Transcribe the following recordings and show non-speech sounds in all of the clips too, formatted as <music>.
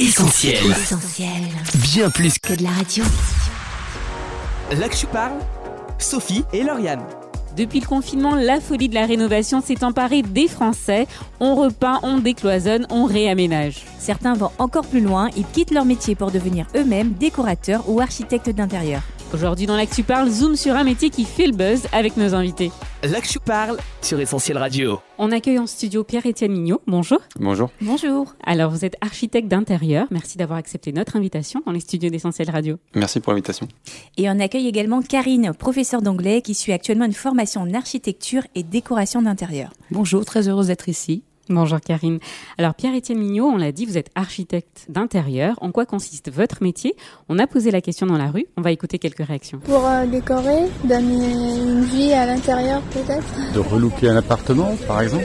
Essentiel. Essentiel. Bien plus Que de la radio. Là que je parle, Sophie et Lauriane. Depuis le confinement, la folie de la rénovation s'est emparée des Français. On repeint, on décloisonne, on réaménage. Certains vont encore plus loin, ils quittent leur métier pour devenir eux-mêmes décorateurs ou architectes d'intérieur. Aujourd'hui dans l'Actu Parle, zoom sur un métier qui fait le buzz avec nos invités. Là que je parle sur Essentiel Radio. On accueille en studio Pierre-Étienne Mignot. Bonjour. Bonjour. Bonjour. Alors vous êtes architecte d'intérieur. Merci d'avoir accepté notre invitation dans les studios d'Essentiel Radio. Merci pour l'invitation. Et on accueille également Karine, professeure d'anglais qui suit actuellement une formation en architecture et décoration d'intérieur. Bonjour, très heureuse d'être ici. Bonjour Karine. Alors Pierre-Étienne Mignot, on l'a dit, vous êtes architecte d'intérieur. En quoi consiste votre métier? On a posé la question dans la rue. On va écouter quelques réactions. Pour euh, décorer, donner une vie à l'intérieur peut-être? De relooker un appartement, par exemple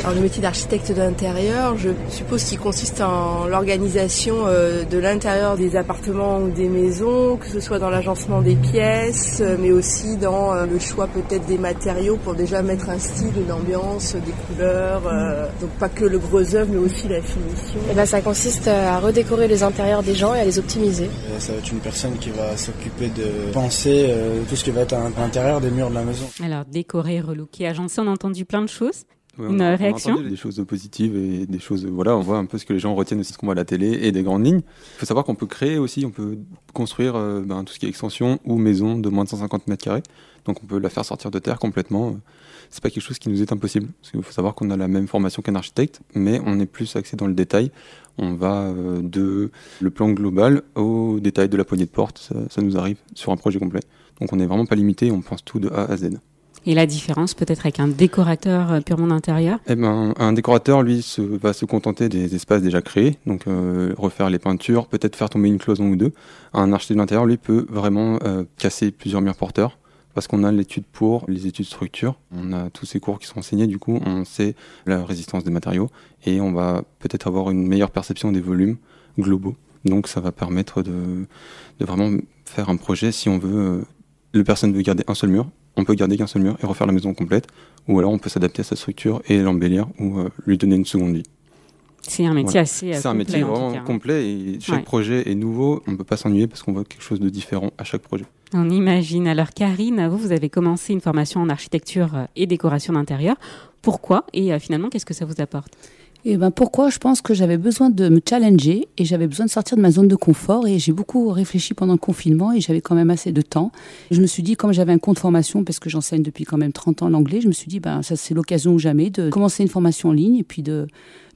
Alors, le métier d'architecte d'intérieur, je suppose qu'il consiste en l'organisation euh, de l'intérieur des appartements ou des maisons, que ce soit dans l'agencement des pièces, euh, mais aussi dans euh, le choix peut-être des matériaux pour déjà mettre un style, une ambiance, des couleurs. euh, donc pas que le gros œuvre, mais aussi la finition. Eh ben, ça consiste à redécorer les intérieurs des gens et à les optimiser. Ça va être une personne qui va s'occuper de penser euh, tout ce qui va être à l'intérieur des murs de la maison. Alors décorer, relooker, agencer, on a entendu plein de choses. Ouais, Une on a- on a réaction Des choses positives et des choses. Voilà, on voit un peu ce que les gens retiennent aussi de ce qu'on voit à la télé et des grandes lignes. Il faut savoir qu'on peut créer aussi, on peut construire euh, ben, tout ce qui est extension ou maison de moins de 150 mètres carrés. Donc on peut la faire sortir de terre complètement. C'est pas quelque chose qui nous est impossible. Parce qu'il faut savoir qu'on a la même formation qu'un architecte, mais on est plus axé dans le détail. On va euh, de le plan global au détail de la poignée de porte. Ça, ça nous arrive sur un projet complet. Donc on n'est vraiment pas limité, on pense tout de A à Z. Et la différence peut-être avec un décorateur euh, purement d'intérieur? Eh ben, un décorateur, lui, va se contenter des espaces déjà créés, donc euh, refaire les peintures, peut-être faire tomber une cloison ou deux. Un architecte d'intérieur, lui, peut vraiment euh, casser plusieurs murs porteurs, parce qu'on a l'étude pour les études structure. On a tous ces cours qui sont enseignés, du coup, on sait la résistance des matériaux, et on va peut-être avoir une meilleure perception des volumes globaux. Donc ça va permettre de, de vraiment faire un projet si on veut... euh, le personne veut garder un seul mur, on peut garder qu'un seul mur et refaire la maison complète, ou alors on peut s'adapter à sa structure et l'embellir ou euh, lui donner une seconde vie. C'est un métier Voilà. assez euh, C'est un complet, métier vraiment cas, hein. complet et chaque Ouais. projet est nouveau. On ne peut pas s'ennuyer parce qu'on voit quelque chose de différent à chaque projet. On imagine. Alors Karine, vous, vous avez commencé une formation en architecture euh, et décoration d'intérieur. Pourquoi Et euh, finalement, qu'est-ce que ça vous apporte? Et ben pourquoi? Je pense que j'avais besoin de me challenger et j'avais besoin de sortir de ma zone de confort et j'ai beaucoup réfléchi pendant le confinement et j'avais quand même assez de temps. Je me suis dit, comme j'avais un compte formation, parce que j'enseigne depuis quand même 30 ans l'anglais, je me suis dit, ben ça c'est l'occasion ou jamais de commencer une formation en ligne et puis de,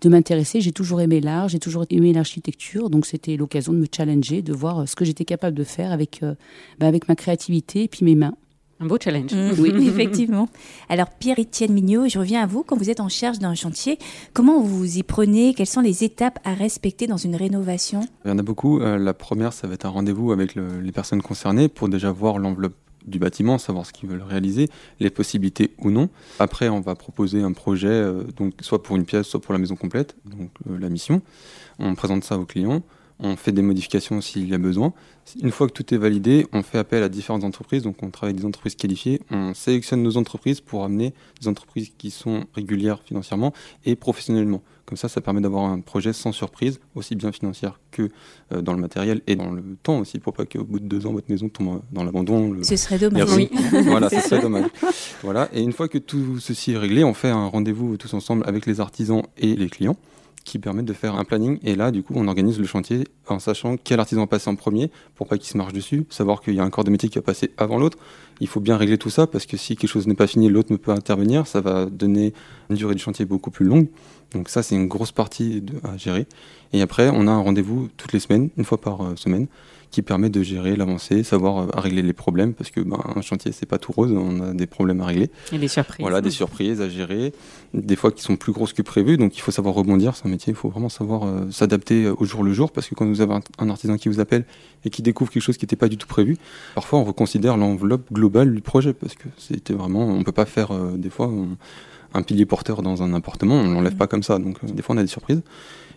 de m'intéresser. J'ai toujours aimé l'art, j'ai toujours aimé l'architecture, donc c'était l'occasion de me challenger, de voir ce que j'étais capable de faire avec, euh, ben, avec ma créativité et puis mes mains. Un beau challenge. Oui, <laughs> effectivement. Alors Pierre-Étienne Mignot, je reviens à vous. Quand vous êtes en charge d'un chantier, comment vous vous y prenez? Quelles sont les étapes à respecter dans une rénovation? Il y en a beaucoup. Euh, la première, ça va être un rendez-vous avec le- les personnes concernées pour déjà voir l'enveloppe du bâtiment, savoir ce qu'ils veulent réaliser, les possibilités ou non. Après, on va proposer un projet, euh, donc soit pour une pièce, soit pour la maison complète, donc euh, la mission. On présente ça au client. On fait des modifications s'il y a besoin. Une fois que tout est validé, on fait appel à différentes entreprises. Donc, on travaille avec des entreprises qualifiées. On sélectionne nos entreprises pour amener des entreprises qui sont régulières financièrement et professionnellement. Comme ça, ça permet d'avoir un projet sans surprise, aussi bien financière que euh, dans le matériel et dans le temps aussi, pour pas qu'au bout de deux ans, votre maison tombe dans l'abandon. le- Ce serait dommage. <laughs> Voilà, <laughs> ça serait dommage. Voilà. Et une fois que tout ceci est réglé, on fait un rendez-vous tous ensemble avec les artisans et les clients qui permettent de faire un planning. Et là, du coup, on organise le chantier en sachant quel artisan va passer en premier pour pas qu'il se marche dessus, savoir qu'il y a un corps de métier qui va passer avant l'autre. Il faut bien régler tout ça parce que si quelque chose n'est pas fini, l'autre ne peut intervenir. Ça va donner une durée de chantier beaucoup plus longue. Donc ça, c'est une grosse partie à gérer. Et après, on a un rendez-vous toutes les semaines, une fois par euh, semaine, qui permet de gérer l'avancée, savoir euh, à régler les problèmes, parce que ben, un chantier, c'est pas tout rose, on a des problèmes à régler. Et des surprises. Voilà, des surprises à gérer, des fois qui sont plus grosses que prévu, donc il faut savoir rebondir, c'est un métier, il faut vraiment savoir euh, s'adapter euh, au jour le jour, parce que quand vous avez un, un artisan qui vous appelle et qui découvre quelque chose qui n'était pas du tout prévu, parfois on reconsidère l'enveloppe globale du projet, parce que c'était vraiment, on peut pas faire euh, des fois on- un pilier porteur dans un appartement, on l'enlève pas comme ça, donc euh, des fois on a des surprises.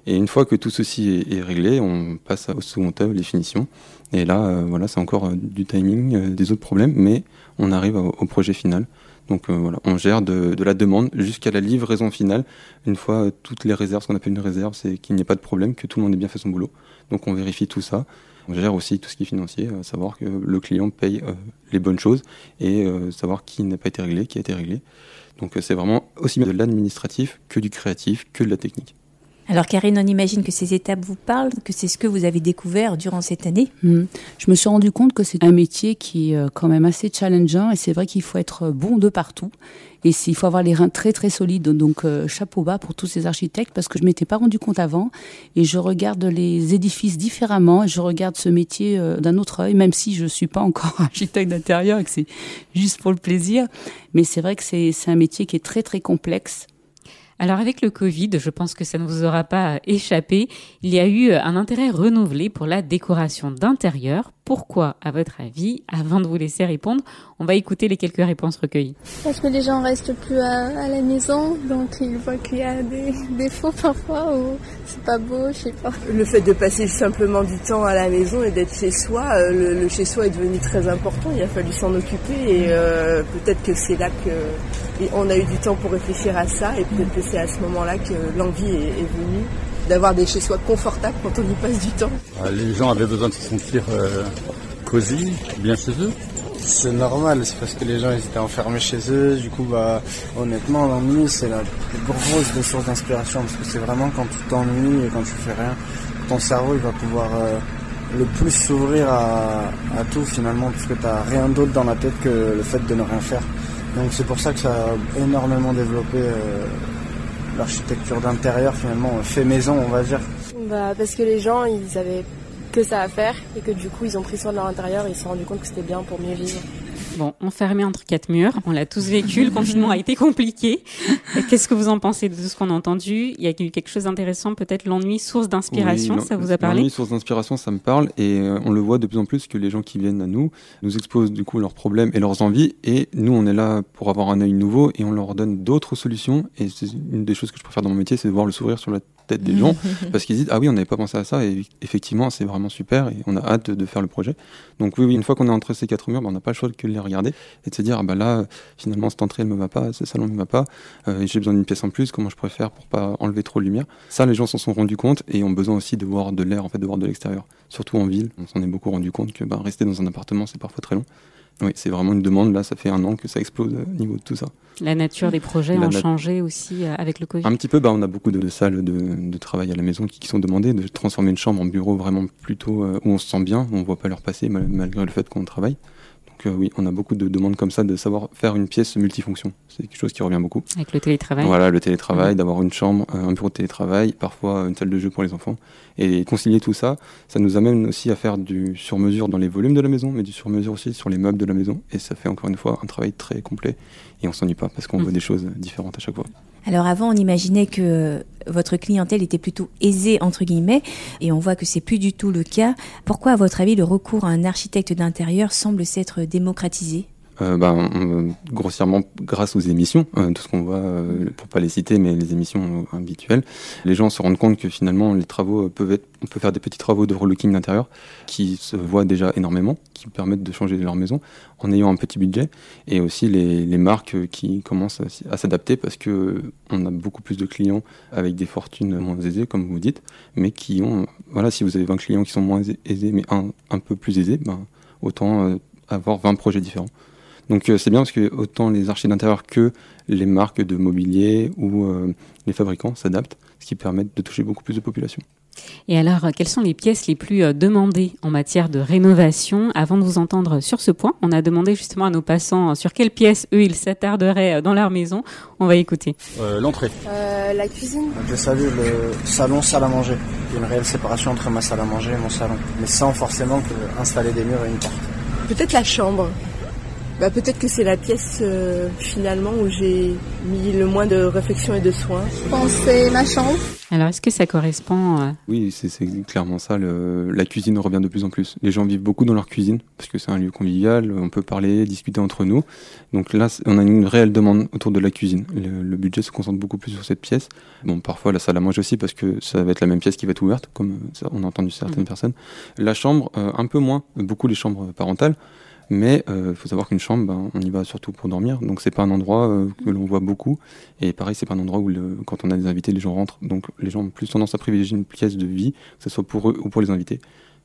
Et une fois que tout ceci est, réglé, on passe au second œuvre, les finitions. Et là, euh, voilà, c'est encore euh, du timing, euh, des autres problèmes, mais on arrive au, projet final. Donc voilà, on gère de, la demande jusqu'à la livraison finale. Une fois toutes les réserves, ce qu'on appelle une réserve, c'est qu'il n'y ait pas de problème, que tout le monde ait bien fait son boulot. Donc on vérifie tout ça. On gère aussi tout ce qui est financier, savoir que le client paye les bonnes choses et savoir qui n'a pas été réglé, qui a été réglé. Donc c'est vraiment aussi bien de l'administratif que du créatif, que de la technique. Alors Karine, on imagine que ces étapes vous parlent, que c'est ce que vous avez découvert durant cette année. Hmm. Je me suis rendu compte que c'est un métier qui est euh, quand même assez challengeant et c'est vrai qu'il faut être bon de partout. Et il faut avoir les reins très très solides. Donc euh, chapeau bas pour tous ces architectes parce que je m'étais pas rendu compte avant et je regarde les édifices différemment et je regarde ce métier euh, d'un autre œil, même si je suis pas encore <laughs> architecte d'intérieur et que c'est juste pour le plaisir. Mais c'est vrai que c'est un métier qui est très très complexe alors avec le Covid, je pense que ça ne vous aura pas échappé, il y a eu un intérêt renouvelé pour la décoration d'intérieur. Pourquoi, à votre avis Avant de vous laisser répondre, on va écouter les quelques réponses recueillies. Parce que les gens restent plus à, la maison, donc ils voient qu'il y a des défauts parfois ou c'est pas beau, je sais pas. Le fait de passer simplement du temps à la maison et d'être chez soi, euh, le, chez soi est devenu très important. Il a fallu s'en occuper et euh, peut-être que c'est là que on a eu du temps pour réfléchir à ça et peut-être que c'est à ce moment-là que l'envie est, venue d'avoir des chez-soi confortables quand on y passe du temps. Ah, les gens avaient besoin de se sentir euh, cosy, bien chez eux. C'est normal, c'est parce que les gens étaient enfermés chez eux. Du coup, bah, honnêtement, l'ennui, c'est la plus grosse des sources d'inspiration. Parce que c'est vraiment quand tu t'ennuies et quand tu fais rien, ton cerveau, il va pouvoir euh, le plus s'ouvrir à, tout finalement, parce que tu n'as rien d'autre dans la tête que le fait de ne rien faire. Donc c'est pour ça que ça a énormément développé euh, l'architecture d'intérieur finalement, fait maison on va dire. Bah, parce que les gens, ils avaient que ça à faire et que du coup ils ont pris soin de leur intérieur et ils se sont rendus compte que c'était bien pour mieux vivre. Bon, enfermé entre quatre murs, on l'a tous vécu, le confinement a été compliqué. Qu'est-ce que vous en pensez de tout ce qu'on a entendu? Il y a eu quelque chose d'intéressant, peut-être l'ennui, source d'inspiration, ça vous a parlé? L'ennui, source d'inspiration, ça me parle. Et euh, on le voit de plus en plus que les gens qui viennent à nous nous exposent du coup leurs problèmes et leurs envies. Et nous on est là pour avoir un œil nouveau et on leur donne d'autres solutions. Et c'est une des choses que je préfère dans mon métier, c'est de voir le sourire sur la tête des gens <laughs> parce qu'ils disent ah oui on n'avait pas pensé à ça et effectivement c'est vraiment super et on a hâte de faire le projet. Donc oui, oui une fois qu'on est entre ces quatre murs, ben, on n'a pas le choix que les regarder et de se dire ah bah là finalement cette entrée elle me va pas, ce salon ne me va pas, euh, j'ai besoin d'une pièce en plus, comment je pourrais faire pour pas enlever trop de lumière? Ça les gens s'en sont rendus compte et ont besoin aussi de voir de l'air en fait, de voir de l'extérieur. Surtout en ville, on s'en est beaucoup rendu compte que bah, rester dans un appartement c'est parfois très long. Oui, c'est vraiment une demande. Là, ça fait un an que ça explose au niveau de tout ça. La nature des projets a changé aussi euh, avec le Covid Un petit peu, bah, on a beaucoup de, salles de, travail à la maison qui, sont demandées, de transformer une chambre en bureau vraiment plutôt euh, où on se sent bien, où on ne voit pas leur passer malgré le fait qu'on travaille oui, on a beaucoup de demandes comme ça de savoir faire une pièce multifonction. C'est quelque chose qui revient beaucoup. Avec le télétravail. Voilà, le télétravail, d'avoir une chambre, euh, un bureau de télétravail, parfois une salle de jeu pour les enfants. Et concilier tout ça, ça nous amène aussi à faire du sur-mesure dans les volumes de la maison, mais du sur-mesure aussi sur les meubles de la maison. Et ça fait encore une fois un travail très complet. Et on s'ennuie pas parce qu'on mmh. veut des choses différentes à chaque fois. Alors avant, on imaginait que votre clientèle était plutôt aisée entre guillemets, et on voit que c'est plus du tout le cas. Pourquoi, à votre avis, le recours à un architecte d'intérieur semble s'être démocratisé? Euh, ben, grossièrement grâce aux émissions, euh, tout ce qu'on voit, euh, pour pas les citer, mais les émissions habituelles, les gens se rendent compte que finalement les travaux peuvent être, on peut faire des petits travaux de relooking d'intérieur qui se voient déjà énormément, qui permettent de changer leur maison en ayant un petit budget, et aussi les, les marques qui commencent à, s'adapter parce que on a beaucoup plus de clients avec des fortunes moins aisées, comme vous dites, mais qui ont, voilà, si vous avez 20 clients qui sont moins aisés, mais un, un peu plus aisés, ben, autant avoir 20 projets différents. Donc euh, c'est bien parce que autant les archives d'intérieur que les marques de mobilier ou euh, les fabricants s'adaptent, ce qui permet de toucher beaucoup plus de population. Et alors, quelles sont les pièces les plus euh, demandées en matière de rénovation? Avant de vous entendre sur ce point, on a demandé justement à nos passants sur quelles pièces, eux, ils s'attarderaient dans leur maison. On va écouter. L'entrée. la cuisine. Je salue le salon, salle à manger. Il y a une réelle séparation entre ma salle à manger et mon salon. Mais sans forcément installer des murs et une porte. Peut-être la chambre. Bah, peut-être que c'est la pièce euh, finalement où j'ai mis le moins de réflexion et de soins. Je pense que c'est ma chambre. Alors est-ce que ça correspond euh, Oui, c'est clairement ça. la cuisine revient de plus en plus. Les gens vivent beaucoup dans leur cuisine parce que c'est un lieu convivial, on peut parler, discuter entre nous. Donc là, on a une réelle demande autour de la cuisine. Le, budget se concentre beaucoup plus sur cette pièce. Bon, parfois la salle à manger aussi parce que ça va être la même pièce qui va être ouverte, comme on a entendu certaines mmh. personnes. La chambre, euh, un peu moins, beaucoup les chambres parentales Mais il faut savoir qu'une chambre, ben, on y va surtout pour dormir, donc c'est pas un endroit que l'on voit beaucoup. Et pareil, c'est pas un endroit où quand on a des invités, les gens rentrent. Donc les gens ont plus tendance à privilégier une pièce de vie, que ce soit pour eux ou pour les invités,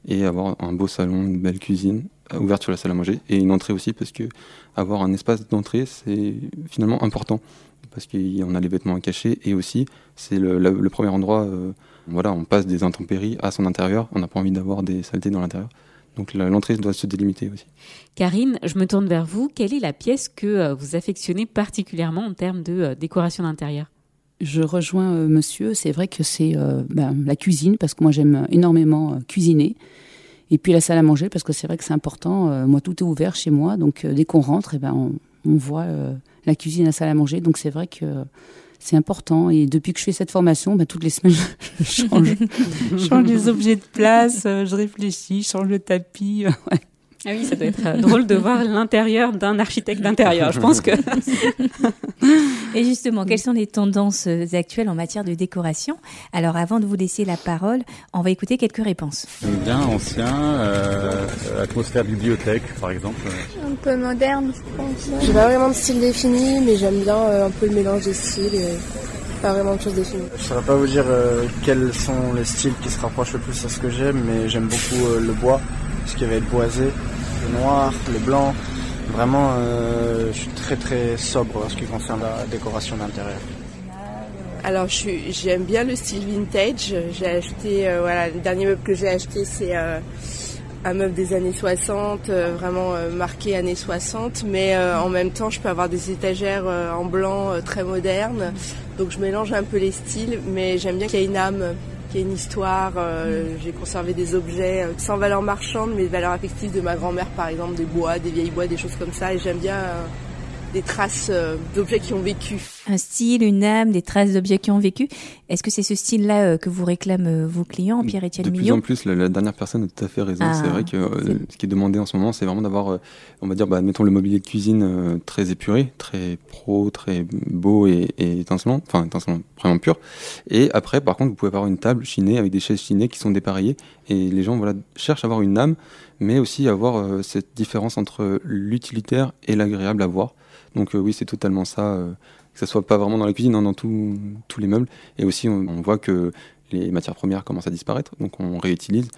et avoir un beau salon, une belle cuisine, ouverte sur la salle à manger, et une entrée aussi, parce que avoir un espace d'entrée, c'est finalement important parce qu'on a les vêtements à cacher et aussi c'est le, premier endroit, euh, voilà, on passe des intempéries à son intérieur, on n'a pas envie d'avoir des saletés dans l'intérieur. Donc l'entrée doit se délimiter aussi. Karine, je me tourne vers vous. Quelle est la pièce que euh, vous affectionnez particulièrement en termes de euh, décoration d'intérieur? Je rejoins monsieur, c'est vrai que c'est ben, la cuisine, parce que moi j'aime énormément cuisiner. Et puis la salle à manger, parce que c'est vrai que c'est important. moi, tout est ouvert chez moi, donc dès qu'on rentre, et eh ben, on, on voit la cuisine, la salle à manger. Donc c'est vrai que c'est important. Et depuis que je fais cette formation, bah, toutes les semaines, <laughs> je change, <laughs> je change les objets de place, euh, je réfléchis, je change le tapis. <laughs> Ouais. Ah oui, ça doit être euh, drôle de voir l'intérieur d'un architecte d'intérieur. Je pense que. <laughs> Et justement, quelles sont les tendances euh, actuelles en matière de décoration? Alors, avant de vous laisser la parole, on va écouter quelques réponses. Bien ancien, euh, atmosphère bibliothèque, par exemple. Un peu moderne, je pense. J'ai pas vraiment de style défini, mais j'aime bien un peu le mélange des styles. Et pas vraiment de choses définies. Je saurais pas vous dire quels sont les styles qui se rapprochent le plus à ce que j'aime, mais j'aime beaucoup le bois, ce qui va être boisé, le noir, le blanc. Vraiment, euh, je suis très très sobre en ce qui concerne la décoration d'intérieur. Alors, j'aime bien le style vintage. J'ai acheté, euh, voilà, le dernier meuble que j'ai acheté, c'est euh, un meuble des années 60, vraiment marqué années 60. Mais en même temps, je peux avoir des étagères en blanc très modernes. Donc, je mélange un peu les styles, mais j'aime bien qu'il y ait une âme une histoire. Euh, j'ai conservé des objets euh, sans valeur marchande, mais valeur affective de ma grand-mère, par exemple, des bois, des vieilles bois, des choses comme ça. Et j'aime bien euh, des traces d'objets qui ont vécu un style, une âme, des traces d'objets qui ont vécu. Est-ce que c'est ce style-là euh, que vous réclament euh, vos clients, Pierre-Étienne Millot De plus en plus, la, dernière personne a tout à fait raison. c'est ah, vrai que euh, ce qui est demandé en ce moment, c'est vraiment d'avoir, on va dire, bah, admettons le mobilier de cuisine très épuré, très pro, très beau et, et étincelant, enfin étincelant, vraiment pur. Et après, par contre, vous pouvez avoir une table chinée avec des chaises chinées qui sont dépareillées. Et les gens voilà, cherchent à avoir une âme, mais aussi à avoir cette différence entre l'utilitaire et l'agréable à voir. Donc oui, c'est totalement ça que ce soit pas vraiment dans la cuisine, hein, dans tous les meubles. Et aussi, on, voit que les matières premières commencent à disparaître, donc on réutilise.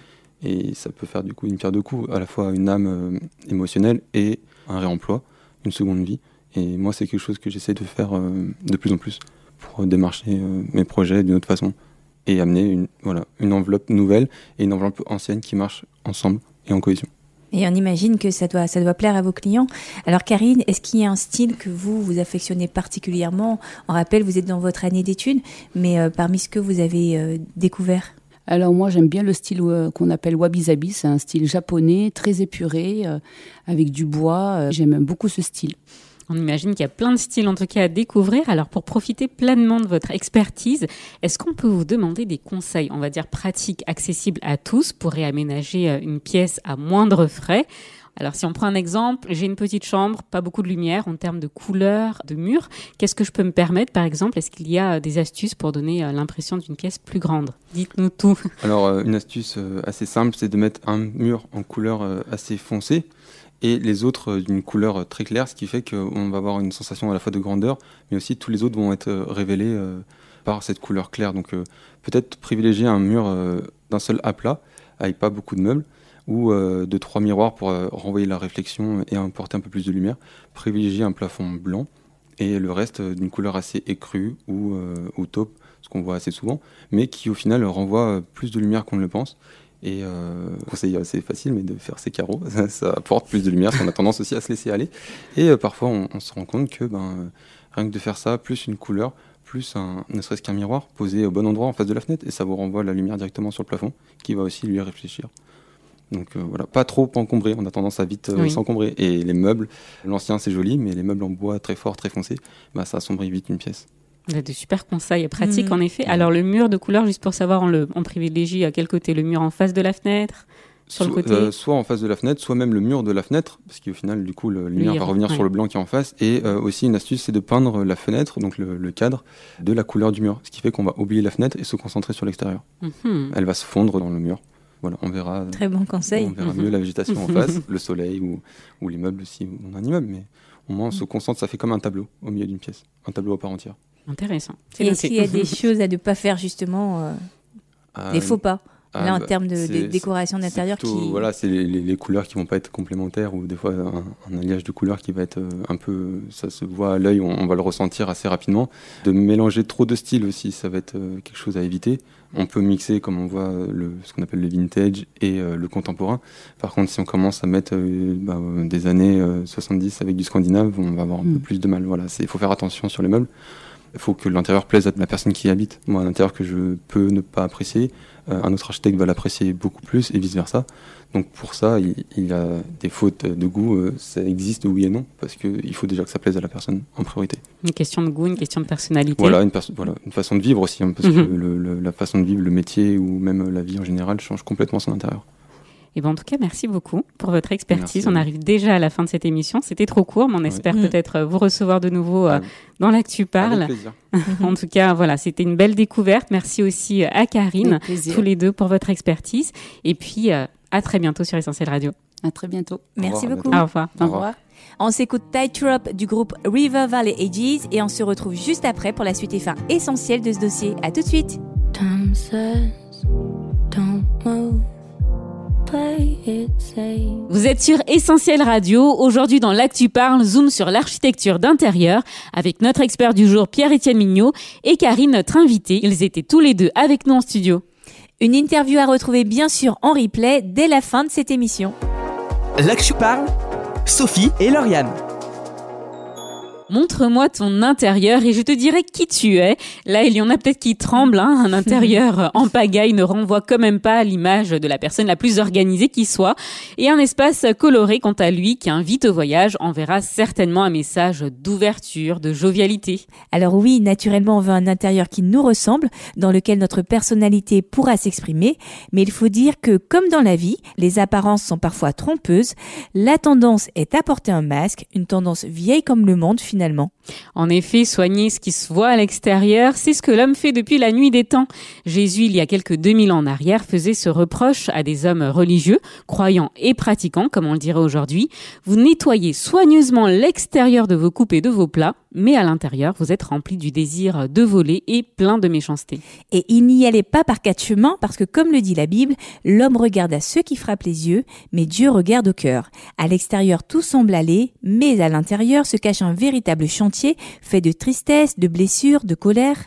Et ça peut faire du coup une pierre de coups, à la fois une âme euh, émotionnelle et un réemploi, une seconde vie. Et moi, c'est quelque chose que j'essaie de faire euh, de plus en plus pour démarcher euh, mes projets d'une autre façon et amener une, voilà, une enveloppe nouvelle et une enveloppe ancienne qui marchent ensemble et en cohésion. Et on imagine que ça doit, ça doit plaire à vos clients. Alors Karine, est-ce qu'il y a un style que vous, vous affectionnez particulièrement? On rappelle, vous êtes dans votre année d'études, mais euh, parmi ce que vous avez euh, découvert? Alors moi j'aime bien le style euh, qu'on appelle wabi-sabi, c'est un style japonais très épuré avec du bois. J'aime beaucoup ce style. On imagine qu'il y a plein de styles en tout cas à découvrir. Alors pour profiter pleinement de votre expertise, est-ce qu'on peut vous demander des conseils, on va dire pratiques, accessibles à tous pour réaménager euh, une pièce à moindre frais? Alors si on prend un exemple, j'ai une petite chambre, pas beaucoup de lumière en termes de couleur, de mur. Qu'est-ce que je peux me permettre par exemple? Est-ce qu'il y a euh, des astuces pour donner euh, l'impression d'une pièce plus grande? Dites-nous tout. Alors une astuce assez simple, c'est de mettre un mur en couleur assez foncée et les autres euh, d'une couleur euh, très claire, ce qui fait qu'on va avoir une sensation à la fois de grandeur, mais aussi tous les autres vont être euh, révélés par cette couleur claire. Donc peut-être privilégier un mur d'un seul aplat, avec pas beaucoup de meubles, ou de trois miroirs pour renvoyer la réflexion et apporter un peu plus de lumière. Privilégier un plafond blanc et le reste d'une couleur assez écrue ou, ou taupe, ce qu'on voit assez souvent, mais qui au final renvoie plus de lumière qu'on ne le pense. Et euh, conseil assez facile, mais de faire ses carreaux, <laughs> ça, apporte plus de lumière, parce qu'on a tendance aussi à se laisser aller. Et euh, parfois, on, se rend compte que ben, euh, rien que de faire ça, plus une couleur, plus un, ne serait-ce qu'un miroir posé au bon endroit en face de la fenêtre, et ça vous renvoie la lumière directement sur le plafond, qui va aussi lui réfléchir. Donc euh, voilà, pas trop encombré, on a tendance à vite s'encombrer. Et les meubles, l'ancien c'est joli, mais les meubles en bois très fort, très foncé, bah, ça assombrit vite une pièce. Vous avez de super conseils pratiques, mm. en effet. Alors, le mur de couleur, juste pour savoir, on, le, on privilégie à quel côté? Le mur en face de la fenêtre? Sur le côté? euh, Soit en face de la fenêtre, soit même le mur de la fenêtre, parce qu'au final, du coup, le, la lumière va revenir sur le blanc qui est en face. Et euh, aussi, une astuce, c'est de peindre la fenêtre, donc le, cadre, de la couleur du mur. Ce qui fait qu'on va oublier la fenêtre et se concentrer sur l'extérieur. Mhm. Elle va se fondre dans le mur. Voilà, on verra. Très bon conseil. On verra mieux la végétation en face, le soleil ou, ou l'immeuble si on a un immeuble. Mais au moins, on se concentre, ça fait comme un tableau au milieu d'une pièce, un tableau à part entière. Intéressant. Et est-ce qu'il y a des <laughs> choses à ne pas faire justement, euh, Ah, des faux pas ah, Là, en bah, termes de, décoration d'intérieur qui... Voilà, c'est les, les- les couleurs qui vont pas être complémentaires ou des fois un, un alliage de couleurs qui va être euh, un peu. Ça se voit à l'œil, on, on va le ressentir assez rapidement. De mélanger trop de styles aussi, ça va être euh, quelque chose à éviter. On peut mixer, comme on voit, euh, le, ce qu'on appelle le vintage et euh, le contemporain. Par contre, si on commence à mettre euh, bah, euh, des années euh, 70 avec du scandinave, on va avoir un peu Mm. plus de mal. Voilà, il faut faire attention sur les meubles. Il faut que l'intérieur plaise à la personne qui y habite. Moi, un intérieur que je peux ne pas apprécier, euh, un autre architecte va l'apprécier beaucoup plus et vice-versa. Donc pour ça, il, il y a des fautes de goût, euh, ça existe oui et non, parce qu'il faut déjà que ça plaise à la personne en priorité. Une question de goût, une question de personnalité. Voilà une, perso- voilà, une façon de vivre aussi, hein, parce que Mhm. le- le- la façon de vivre, le métier ou même la vie en général change complètement son intérieur. Et ben en tout cas, merci beaucoup pour votre expertise. Merci. On arrive déjà à la fin de cette émission. C'était trop court, mais on espère Mm. peut-être euh, vous recevoir de nouveau euh, Ah, dans l'actu parle. Avec plaisir. <laughs> En tout cas, voilà, c'était une belle découverte. Merci aussi à Karine, tous les deux pour votre expertise. Et puis euh, à très bientôt sur Essentiel Radio. À très bientôt. Merci revoir, beaucoup. Au revoir. Au revoir. On s'écoute Tightrope du groupe River Valley Ages et on se retrouve juste après pour la suite et fin essentielle de ce dossier. À tout de suite. Time says, don't move. Vous êtes sur Essentiel Radio. Aujourd'hui, dans l'Actu Parle, zoom sur l'architecture d'intérieur avec notre expert du jour, Pierre-Étienne Mignot, et Karine, notre invitée. Ils étaient tous les deux avec nous en studio. Une interview à retrouver bien sûr en replay dès la fin de cette émission. L'Actu parle, Sophie et Lauriane. Montre-moi ton intérieur et je te dirai qui tu es. Là, il y en a peut-être qui tremblent. hein. Un intérieur <laughs> en pagaille ne renvoie quand même pas à l'image de la personne la plus organisée qui soit. Et un espace coloré, quant à lui, qui invite au voyage, enverra certainement un message d'ouverture, de jovialité. Alors oui, naturellement, on veut un intérieur qui nous ressemble, dans lequel notre personnalité pourra s'exprimer, mais il faut dire que, comme dans la vie, les apparences sont parfois trompeuses, la tendance est à porter un masque, une tendance vieille comme le monde finalement. En effet, soigner ce qui se voit à l'extérieur, c'est ce que l'homme fait depuis la nuit des temps. Jésus, il y a quelques 2000 ans en arrière, faisait ce reproche à des hommes religieux, croyants et pratiquants, comme on le dirait aujourd'hui. Vous nettoyez soigneusement l'extérieur de vos coupes et de vos plats, mais à l'intérieur, vous êtes rempli du désir de voler et plein de méchanceté. Et il n'y allait pas par quatre chemins, parce que comme le dit la Bible, l'homme regarde à ceux qui frappent les yeux, mais Dieu regarde au cœur. À l'extérieur, tout semble aller, mais à l'intérieur se cache un véritable chantier fait de tristesse, de blessures, de colère.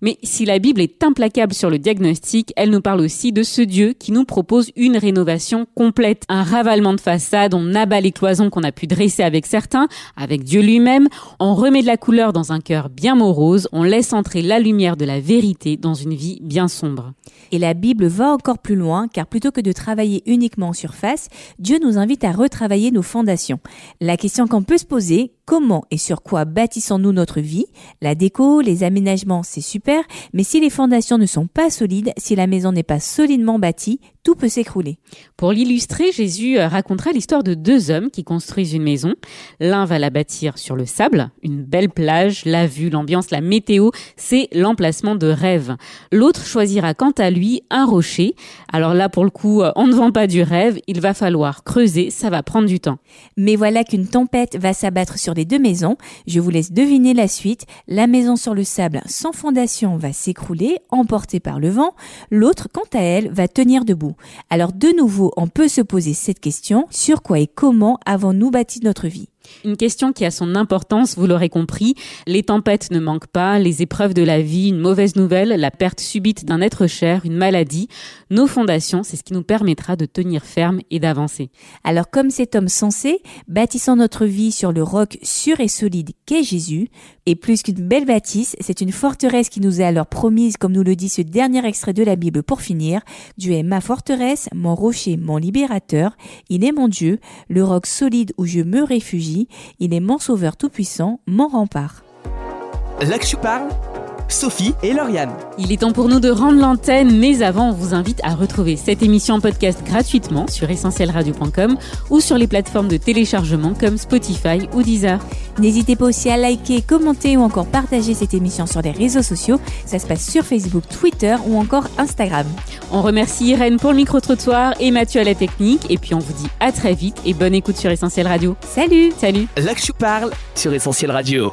Mais si la Bible est implacable sur le diagnostic, elle nous parle aussi de ce Dieu qui nous propose une rénovation complète, un ravalement de façade, on abat les cloisons qu'on a pu dresser avec certains, avec Dieu lui-même, on remet de la couleur dans un cœur bien morose, on laisse entrer la lumière de la vérité dans une vie bien sombre. Et la Bible va encore plus loin, car plutôt que de travailler uniquement en surface, Dieu nous invite à retravailler nos fondations. La question qu'on peut se poser, comment et sur quoi bâtissons-nous notre vie. La déco, les aménagements, c'est super, mais si les fondations ne sont pas solides, si la maison n'est pas solidement bâtie, tout peut s'écrouler. Pour l'illustrer, Jésus euh, racontera l'histoire de deux hommes qui construisent une maison. L'un va la bâtir sur le sable, une belle plage, la vue, l'ambiance, la météo, c'est l'emplacement de rêve. L'autre choisira quant à lui un rocher. Alors là, pour le coup, euh, on ne vend pas du rêve, il va falloir creuser, ça va prendre du temps. Mais voilà qu'une tempête va s'abattre sur les deux maisons. Je vous laisse deviner la suite. La maison sur le sable sans fondation va s'écrouler, emportée par le vent. L'autre, quant à elle, va tenir debout. Alors de nouveau, on peut se poser cette question. Sur quoi et comment avons-nous bâti notre vie? Une question qui a son importance, vous l'aurez compris. Les tempêtes ne manquent pas, les épreuves de la vie, une mauvaise nouvelle, la perte subite d'un être cher, une maladie. Nos fondations, c'est ce qui nous permettra de tenir ferme et d'avancer. Alors comme cet homme sensé, bâtissant notre vie sur le roc sûr et solide qu'est Jésus, et plus qu'une belle bâtisse, c'est une forteresse qui nous est alors promise, comme nous le dit ce dernier extrait de la Bible pour finir. Dieu est ma forteresse, mon rocher, mon libérateur. Il est mon Dieu, le roc solide où je me réfugie. Il est mon sauveur tout-puissant, mon rempart. Sophie et Lauriane. Il est temps pour nous de rendre l'antenne, mais avant, on vous invite à retrouver cette émission en podcast gratuitement sur essentielradio.com ou sur les plateformes de téléchargement comme Spotify ou Deezer. N'hésitez pas aussi à liker, commenter ou encore partager cette émission sur les réseaux sociaux. Ça se passe sur Facebook, Twitter ou encore Instagram. On remercie Irène pour le micro-trottoir et Mathieu à la technique. Et puis on vous dit à très vite et bonne écoute sur Essentiel Radio. Salut Salut L'Actu parle sur Essentiel Radio.